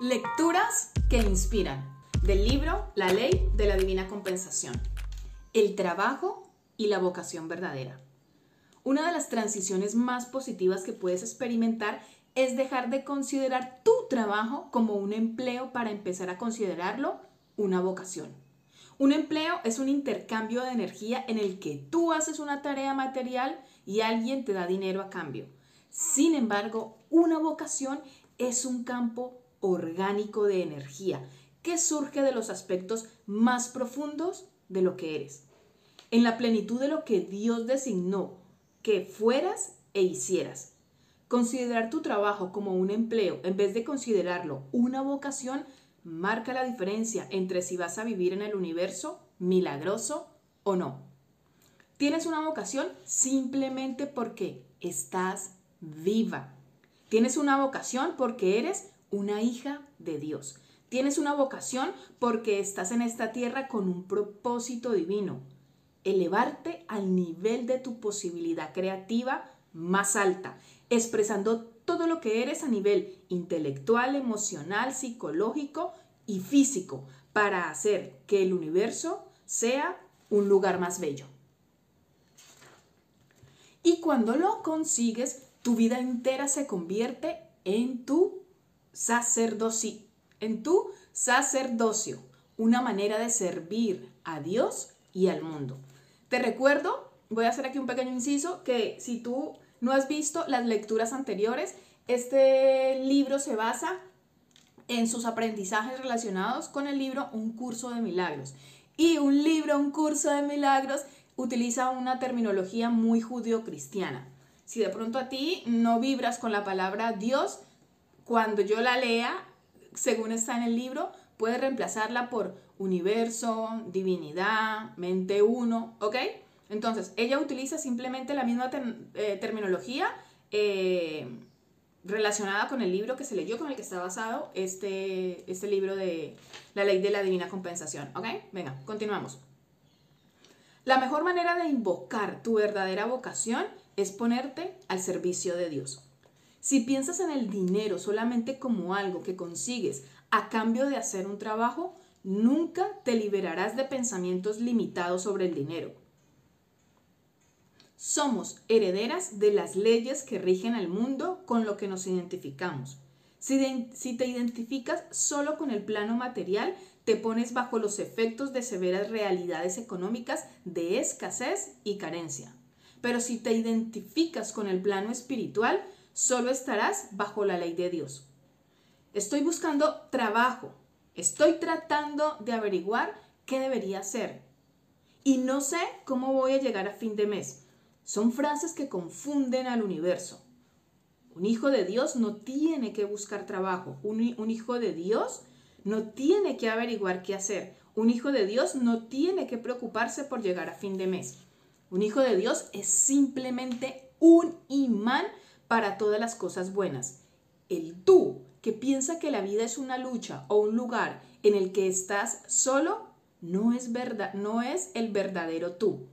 Lecturas que inspiran. Del libro La ley de la divina compensación. El trabajo y la vocación verdadera. Una de las transiciones más positivas que puedes experimentar es dejar de considerar tu trabajo como un empleo para empezar a considerarlo una vocación. Un empleo es un intercambio de energía en el que tú haces una tarea material y alguien te da dinero a cambio. Sin embargo, una vocación es un campo orgánico de energía que surge de los aspectos más profundos de lo que eres, en la plenitud de lo que Dios designó que fueras e hicieras. Considerar tu trabajo como un empleo en vez de considerarlo una vocación marca la diferencia entre si vas a vivir en el universo milagroso o no. Tienes una vocación simplemente porque estás viva. Tienes una vocación porque eres una hija de Dios. Tienes una vocación porque estás en esta tierra con un propósito divino. Elevarte al nivel de tu posibilidad creativa más alta, expresando todo lo que eres a nivel intelectual, emocional, psicológico y físico para hacer que el universo sea un lugar más bello. Y cuando lo consigues, tu vida entera se convierte en tu sacerdocio, en tu sacerdocio, una manera de servir a Dios y al mundo. Te recuerdo, voy a hacer aquí un pequeño inciso, que si tú no has visto las lecturas anteriores, este libro se basa en sus aprendizajes relacionados con el libro Un curso de milagros. Y un libro, un curso de milagros, utiliza una terminología muy judío-cristiana. Si de pronto a ti no vibras con la palabra Dios, cuando yo la lea, según está en el libro, puedes reemplazarla por universo, divinidad, mente uno, ¿ok? Entonces, ella utiliza simplemente la misma eh, terminología eh, relacionada con el libro que se leyó, con el que está basado este, este libro de La ley de la divina compensación, ¿ok? Venga, continuamos. La mejor manera de invocar tu verdadera vocación es ponerte al servicio de Dios. Si piensas en el dinero solamente como algo que consigues a cambio de hacer un trabajo, nunca te liberarás de pensamientos limitados sobre el dinero. Somos herederas de las leyes que rigen al mundo con lo que nos identificamos. Si, te identificas solo con el plano material, te pones bajo los efectos de severas realidades económicas de escasez y carencia. Pero si te identificas con el plano espiritual, solo estarás bajo la ley de Dios. Estoy buscando trabajo, estoy tratando de averiguar qué debería hacer y no sé cómo voy a llegar a fin de mes. Son frases que confunden al universo. Un hijo de Dios no tiene que buscar trabajo. Un, un, hijo de Dios no tiene que averiguar qué hacer. Un hijo de Dios no tiene que preocuparse por llegar a fin de mes. Un hijo de Dios es simplemente un imán para todas las cosas buenas. El tú que piensa que la vida es una lucha o un lugar en el que estás solo no es verdad, no es el verdadero tú.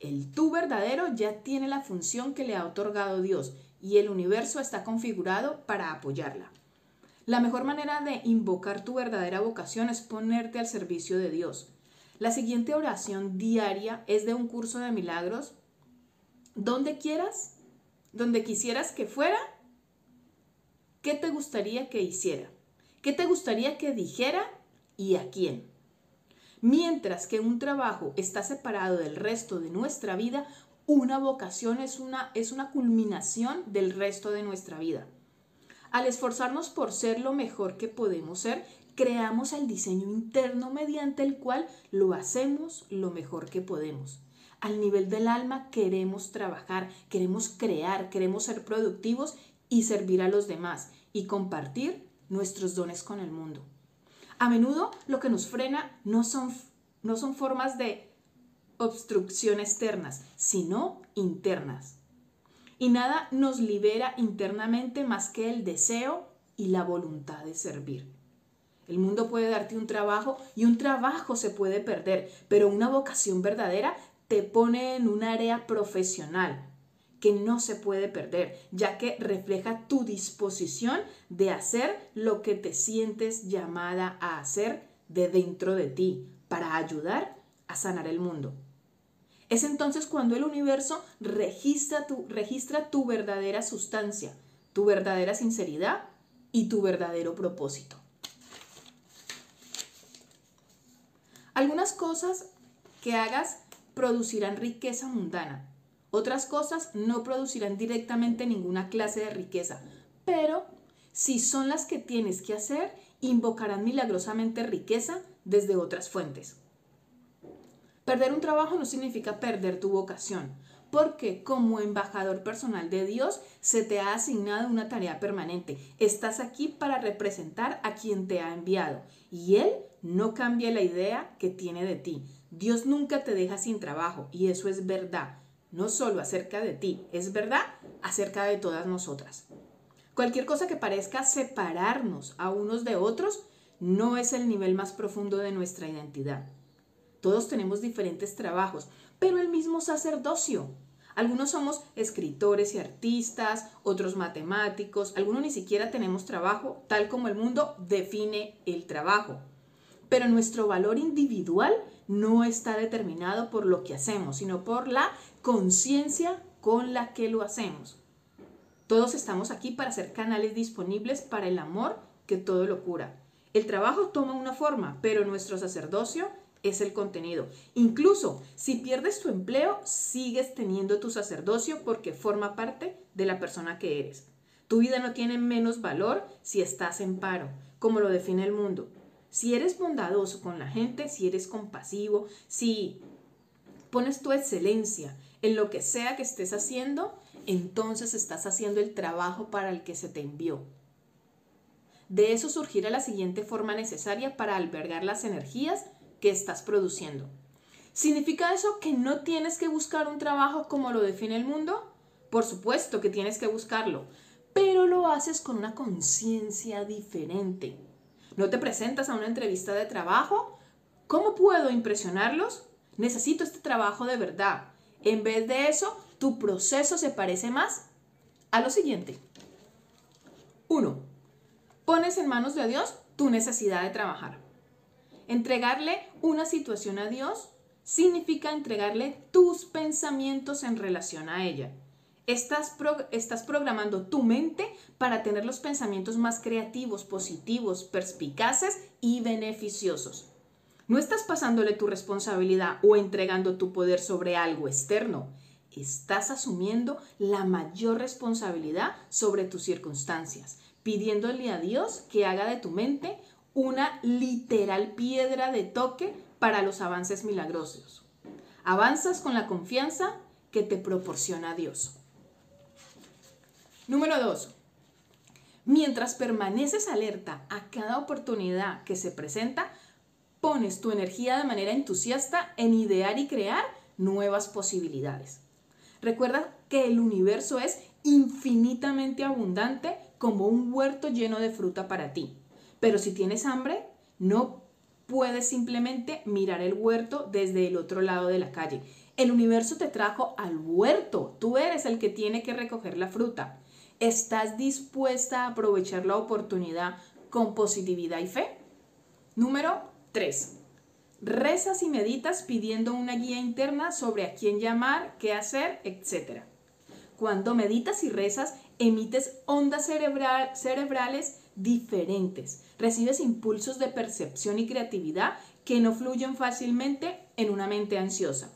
El tú verdadero ya tiene la función que le ha otorgado Dios y el universo está configurado para apoyarla. La mejor manera de invocar tu verdadera vocación es ponerte al servicio de Dios. La siguiente oración diaria es de un curso de milagros. Donde quieras, donde quisieras que fuera, ¿qué te gustaría que hiciera? ¿Qué te gustaría que dijera y a quién? Mientras que un trabajo está separado del resto de nuestra vida, una vocación es una, es una culminación del resto de nuestra vida. Al esforzarnos por ser lo mejor que podemos ser, creamos el diseño interno mediante el cual lo hacemos lo mejor que podemos al nivel del alma queremos trabajar, queremos crear, queremos ser productivos y servir a los demás y compartir nuestros dones con el mundo. A menudo lo que nos frena no son, no son formas de obstrucción externas, sino internas. Y nada nos libera internamente más que el deseo y la voluntad de servir. El mundo puede darte un trabajo y un trabajo se puede perder, pero una vocación verdadera te pone en un área profesional que no se puede perder, ya que refleja tu disposición de hacer lo que te sientes llamada a hacer de dentro de ti para ayudar a sanar el mundo. Es entonces cuando el universo registra tu, registra tu verdadera sustancia, tu verdadera sinceridad y tu verdadero propósito. Algunas cosas que hagas producirán riqueza mundana. Otras cosas no producirán directamente ninguna clase de riqueza, pero si son las que tienes que hacer, invocarán milagrosamente riqueza desde otras fuentes. Perder un trabajo no significa perder tu vocación, porque como embajador personal de Dios se te ha asignado una tarea permanente. Estás aquí para representar a quien te ha enviado y Él no cambia la idea que tiene de ti. Dios nunca te deja sin trabajo y eso es verdad, no solo acerca de ti, es verdad acerca de todas nosotras. Cualquier cosa que parezca separarnos a unos de otros no es el nivel más profundo de nuestra identidad. Todos tenemos diferentes trabajos, pero el mismo sacerdocio. Algunos somos escritores y artistas, otros matemáticos, algunos ni siquiera tenemos trabajo, tal como el mundo define el trabajo. Pero nuestro valor individual no está determinado por lo que hacemos, sino por la conciencia con la que lo hacemos. Todos estamos aquí para ser canales disponibles para el amor que todo lo cura. El trabajo toma una forma, pero nuestro sacerdocio es el contenido. Incluso si pierdes tu empleo, sigues teniendo tu sacerdocio porque forma parte de la persona que eres. Tu vida no tiene menos valor si estás en paro, como lo define el mundo. Si eres bondadoso con la gente, si eres compasivo, si pones tu excelencia en lo que sea que estés haciendo, entonces estás haciendo el trabajo para el que se te envió. De eso surgirá la siguiente forma necesaria para albergar las energías que estás produciendo. ¿Significa eso que no tienes que buscar un trabajo como lo define el mundo? Por supuesto que tienes que buscarlo, pero lo haces con una conciencia diferente. ¿No te presentas a una entrevista de trabajo? ¿Cómo puedo impresionarlos? Necesito este trabajo de verdad. En vez de eso, tu proceso se parece más a lo siguiente. 1. Pones en manos de Dios tu necesidad de trabajar. Entregarle una situación a Dios significa entregarle tus pensamientos en relación a ella. Estás, estás, programando tu mente para tener los pensamientos más creativos, positivos, perspicaces y beneficiosos. No estás pasándole tu responsabilidad o entregando tu poder sobre algo externo. Estás asumiendo la mayor responsabilidad sobre tus circunstancias, pidiéndole a Dios que haga de tu mente una literal piedra de toque para los avances milagrosos. Avanzas con la confianza que te proporciona Dios. Número 2. Mientras permaneces alerta a cada oportunidad que se presenta, pones tu energía de manera entusiasta en idear y crear nuevas posibilidades. Recuerda que el universo es infinitamente abundante como un huerto lleno de fruta para ti. Pero si tienes hambre, no puedes simplemente mirar el huerto desde el otro lado de la calle. El universo te trajo al huerto. Tú eres el que tiene que recoger la fruta. ¿Estás dispuesta a aprovechar la oportunidad con positividad y fe? Número 3. Rezas y meditas pidiendo una guía interna sobre a quién llamar, qué hacer, etc. Cuando meditas y rezas, emites ondas cerebrales diferentes. Recibes impulsos de percepción y creatividad que no fluyen fácilmente en una mente ansiosa.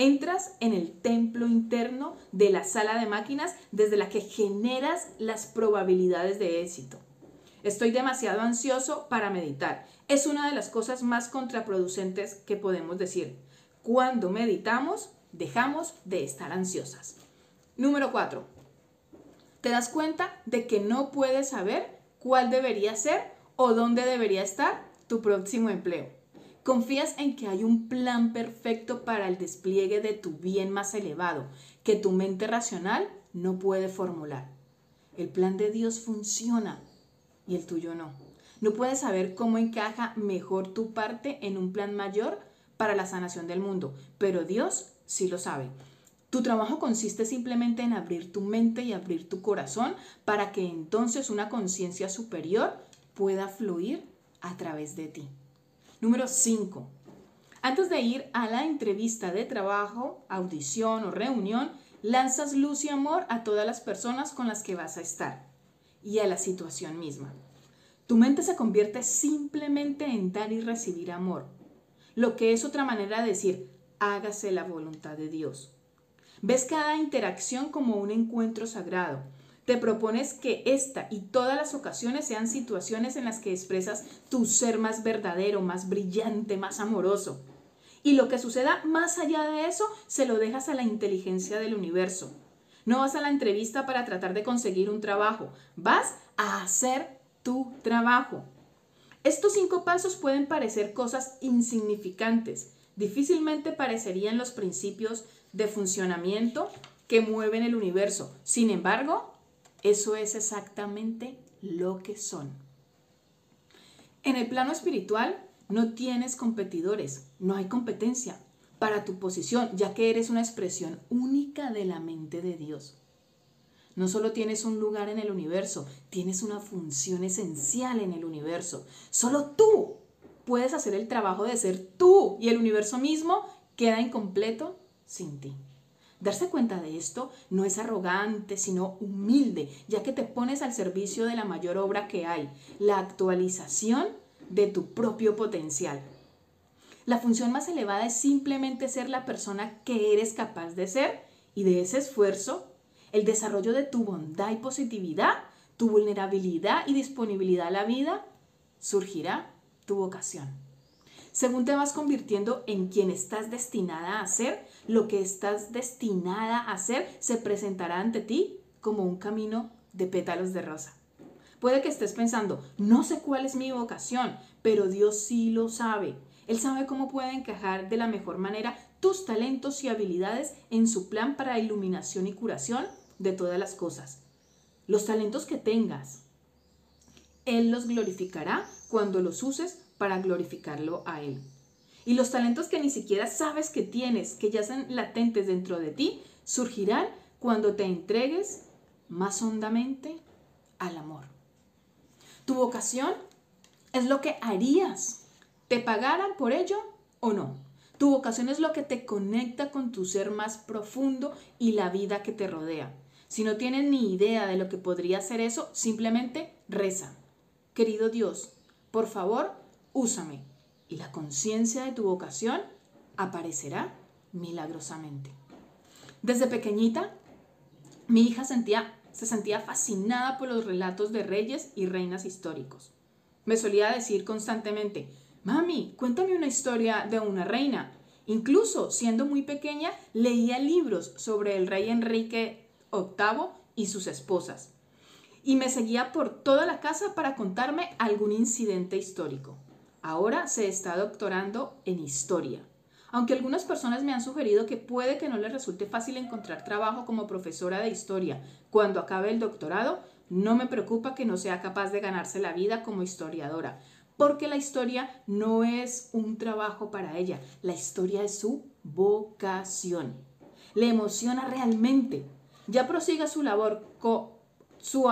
Entras en el templo interno de la sala de máquinas desde la que generas las probabilidades de éxito. Estoy demasiado ansioso para meditar. Es una de las cosas más contraproducentes que podemos decir. Cuando meditamos, dejamos de estar ansiosas. Número 4. Te das cuenta de que no puedes saber cuál debería ser o dónde debería estar tu próximo empleo. Confías en que hay un plan perfecto para el despliegue de tu bien más elevado, que tu mente racional no puede formular. El plan de Dios funciona y el tuyo no. No puedes saber cómo encaja mejor tu parte en un plan mayor para la sanación del mundo, pero Dios sí lo sabe. Tu trabajo consiste simplemente en abrir tu mente y abrir tu corazón para que entonces una conciencia superior pueda fluir a través de ti. Número 5. Antes de ir a la entrevista de trabajo, audición o reunión, lanzas luz y amor a todas las personas con las que vas a estar y a la situación misma. Tu mente se convierte simplemente en dar y recibir amor, lo que es otra manera de decir, hágase la voluntad de Dios. Ves cada interacción como un encuentro sagrado. Te propones que esta y todas las ocasiones sean situaciones en las que expresas tu ser más verdadero, más brillante, más amoroso. Y lo que suceda más allá de eso, se lo dejas a la inteligencia del universo. No vas a la entrevista para tratar de conseguir un trabajo, vas a hacer tu trabajo. Estos cinco pasos pueden parecer cosas insignificantes, difícilmente parecerían los principios de funcionamiento que mueven el universo. Sin embargo, eso es exactamente lo que son. En el plano espiritual no tienes competidores, no hay competencia para tu posición, ya que eres una expresión única de la mente de Dios. No solo tienes un lugar en el universo, tienes una función esencial en el universo. Solo tú puedes hacer el trabajo de ser tú y el universo mismo queda incompleto sin ti. Darse cuenta de esto no es arrogante, sino humilde, ya que te pones al servicio de la mayor obra que hay, la actualización de tu propio potencial. La función más elevada es simplemente ser la persona que eres capaz de ser y de ese esfuerzo, el desarrollo de tu bondad y positividad, tu vulnerabilidad y disponibilidad a la vida, surgirá tu vocación. Según te vas convirtiendo en quien estás destinada a ser, lo que estás destinada a ser se presentará ante ti como un camino de pétalos de rosa. Puede que estés pensando, no sé cuál es mi vocación, pero Dios sí lo sabe. Él sabe cómo puede encajar de la mejor manera tus talentos y habilidades en su plan para iluminación y curación de todas las cosas. Los talentos que tengas, Él los glorificará cuando los uses para glorificarlo a Él. Y los talentos que ni siquiera sabes que tienes, que ya están latentes dentro de ti, surgirán cuando te entregues más hondamente al amor. Tu vocación es lo que harías, te pagaran por ello o no. Tu vocación es lo que te conecta con tu ser más profundo y la vida que te rodea. Si no tienes ni idea de lo que podría ser eso, simplemente reza. Querido Dios, por favor, úsame y la conciencia de tu vocación aparecerá milagrosamente. Desde pequeñita, mi hija se sentía fascinada por los relatos de reyes y reinas históricos. Me solía decir constantemente, mami, cuéntame una historia de una reina. Incluso siendo muy pequeña, leía libros sobre el rey Enrique VIII y sus esposas. Y me seguía por toda la casa para contarme algún incidente histórico. Ahora se está doctorando en historia. Aunque algunas personas me han sugerido que puede que no le resulte fácil encontrar trabajo como profesora de historia cuando acabe el doctorado, no me preocupa que no sea capaz de ganarse la vida como historiadora, porque la historia no es un trabajo para ella, la historia es su vocación. Le emociona realmente. Ya prosiga su labor, su,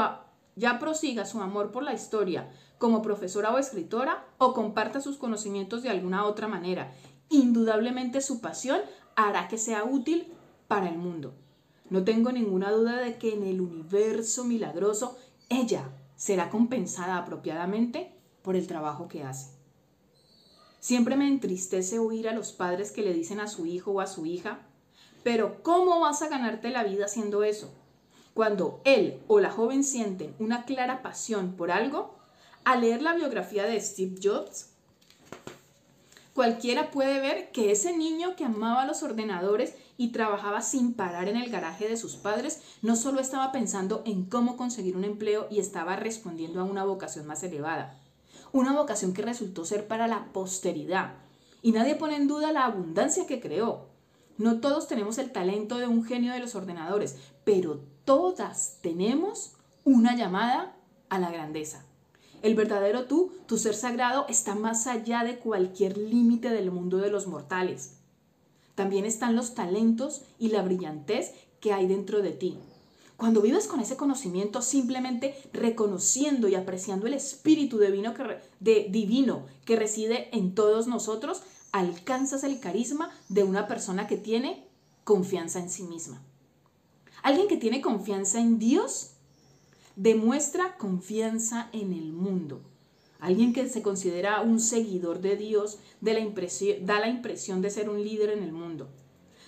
ya prosiga su amor por la historia, como profesora o escritora o comparta sus conocimientos de alguna otra manera. Indudablemente su pasión hará que sea útil para el mundo. No tengo ninguna duda de que en el universo milagroso ella será compensada apropiadamente por el trabajo que hace. Siempre me entristece oír a los padres que le dicen a su hijo o a su hija, pero ¿cómo vas a ganarte la vida haciendo eso? Cuando él o la joven sienten una clara pasión por algo, al leer la biografía de Steve Jobs, cualquiera puede ver que ese niño que amaba los ordenadores y trabajaba sin parar en el garaje de sus padres, no solo estaba pensando en cómo conseguir un empleo y estaba respondiendo a una vocación más elevada, una vocación que resultó ser para la posteridad. Y nadie pone en duda la abundancia que creó. No todos tenemos el talento de un genio de los ordenadores, pero todas tenemos una llamada a la grandeza. El verdadero tú, tu ser sagrado, está más allá de cualquier límite del mundo de los mortales. también están los talentos y la brillantez que hay dentro de ti. Cuando vives con ese conocimiento, simplemente reconociendo y apreciando el espíritu divino que, divino que reside en todos nosotros, alcanzas el carisma de una persona que tiene confianza en sí misma. Alguien que tiene confianza en Dios demuestra confianza en el mundo. Alguien que se considera un seguidor de Dios da la impresión de ser un líder en el mundo.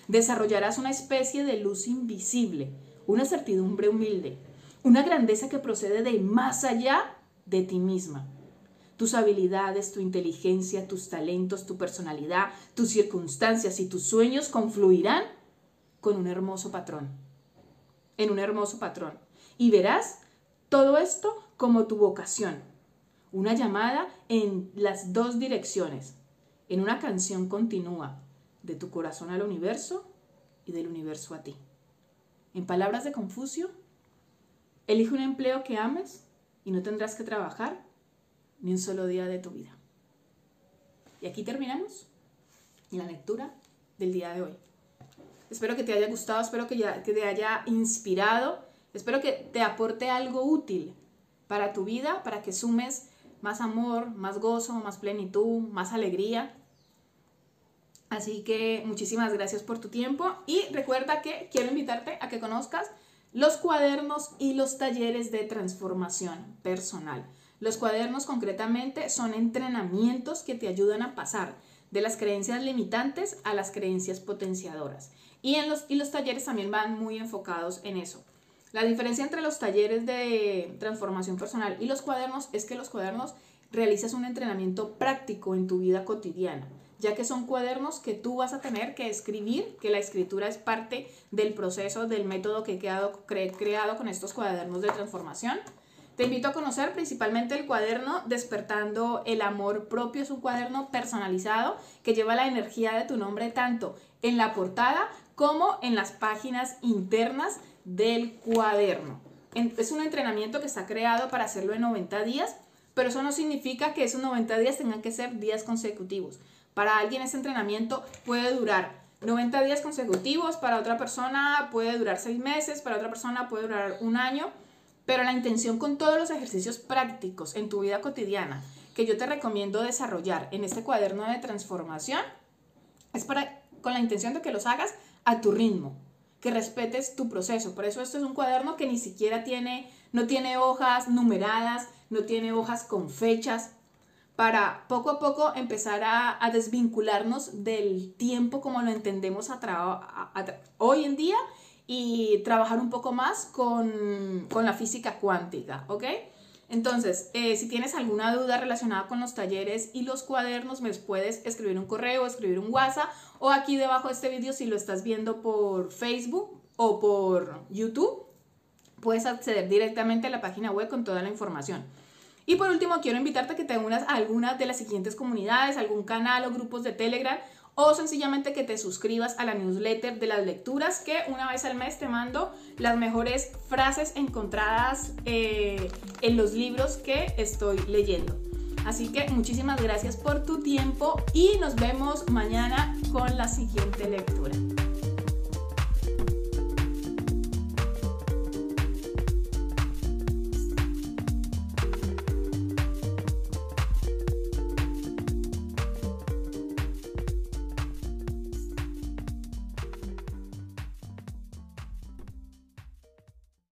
Desarrollarás una especie de luz invisible, una certidumbre humilde, una grandeza que procede de más allá de ti misma. Tus habilidades, tu inteligencia, tus talentos, tu personalidad, tus circunstancias y tus sueños confluirán con un hermoso patrón, en un hermoso patrón. Y verás todo esto como tu vocación, una llamada en las dos direcciones, en una canción continua, de tu corazón al universo y del universo a ti. En palabras de Confucio, elige un empleo que ames y no tendrás que trabajar ni un solo día de tu vida. Y aquí terminamos la lectura del día de hoy. Espero que te haya gustado, espero que, ya, te haya inspirado Espero que te aporte algo útil para tu vida, para que sumes más amor, más gozo, más plenitud, más alegría. Así que muchísimas gracias por tu tiempo y recuerda que quiero invitarte a que conozcas los cuadernos y los talleres de transformación personal. Los cuadernos concretamente son entrenamientos que te ayudan a pasar de las creencias limitantes a las creencias potenciadoras. Y, en los, y los talleres también van muy enfocados en eso. La diferencia entre los talleres de transformación personal y los cuadernos es que los cuadernos realizas un entrenamiento práctico en tu vida cotidiana, ya que son cuadernos que tú vas a tener que escribir, que la escritura es parte del proceso, del método que he creado, creado con estos cuadernos de transformación. Te invito a conocer principalmente el cuaderno Despertando el Amor Propio. Es un cuaderno personalizado que lleva la energía de tu nombre tanto en la portada como en las páginas internas del cuaderno. Es un entrenamiento que está creado para hacerlo en 90 días, pero eso no significa que esos 90 días tengan que ser días consecutivos. Para alguien ese entrenamiento puede durar 90 días consecutivos, para otra persona puede durar 6 meses, para otra persona puede durar un año, pero la intención con todos los ejercicios prácticos en tu vida cotidiana que yo te recomiendo desarrollar en este cuaderno de transformación es para con la intención de que los hagas a tu ritmo, que respetes tu proceso. Por eso esto es un cuaderno que ni siquiera tiene, no tiene hojas numeradas, no tiene hojas con fechas, para poco a poco empezar a, desvincularnos del tiempo como lo entendemos hoy en día y trabajar un poco más con, con la física cuántica, ¿ok? Entonces, eh, si tienes alguna duda relacionada con los talleres y los cuadernos, me puedes escribir un correo, escribir un WhatsApp o aquí debajo de este vídeo si lo estás viendo por Facebook o por YouTube, puedes acceder directamente a la página web con toda la información. Y por último, quiero invitarte a que te unas a alguna de las siguientes comunidades, algún canal o grupos de Telegram o sencillamente que te suscribas a la newsletter de las lecturas que una vez al mes te mando las mejores frases encontradas eh, en los libros que estoy leyendo. Así que muchísimas gracias por tu tiempo y nos vemos mañana con la siguiente lectura.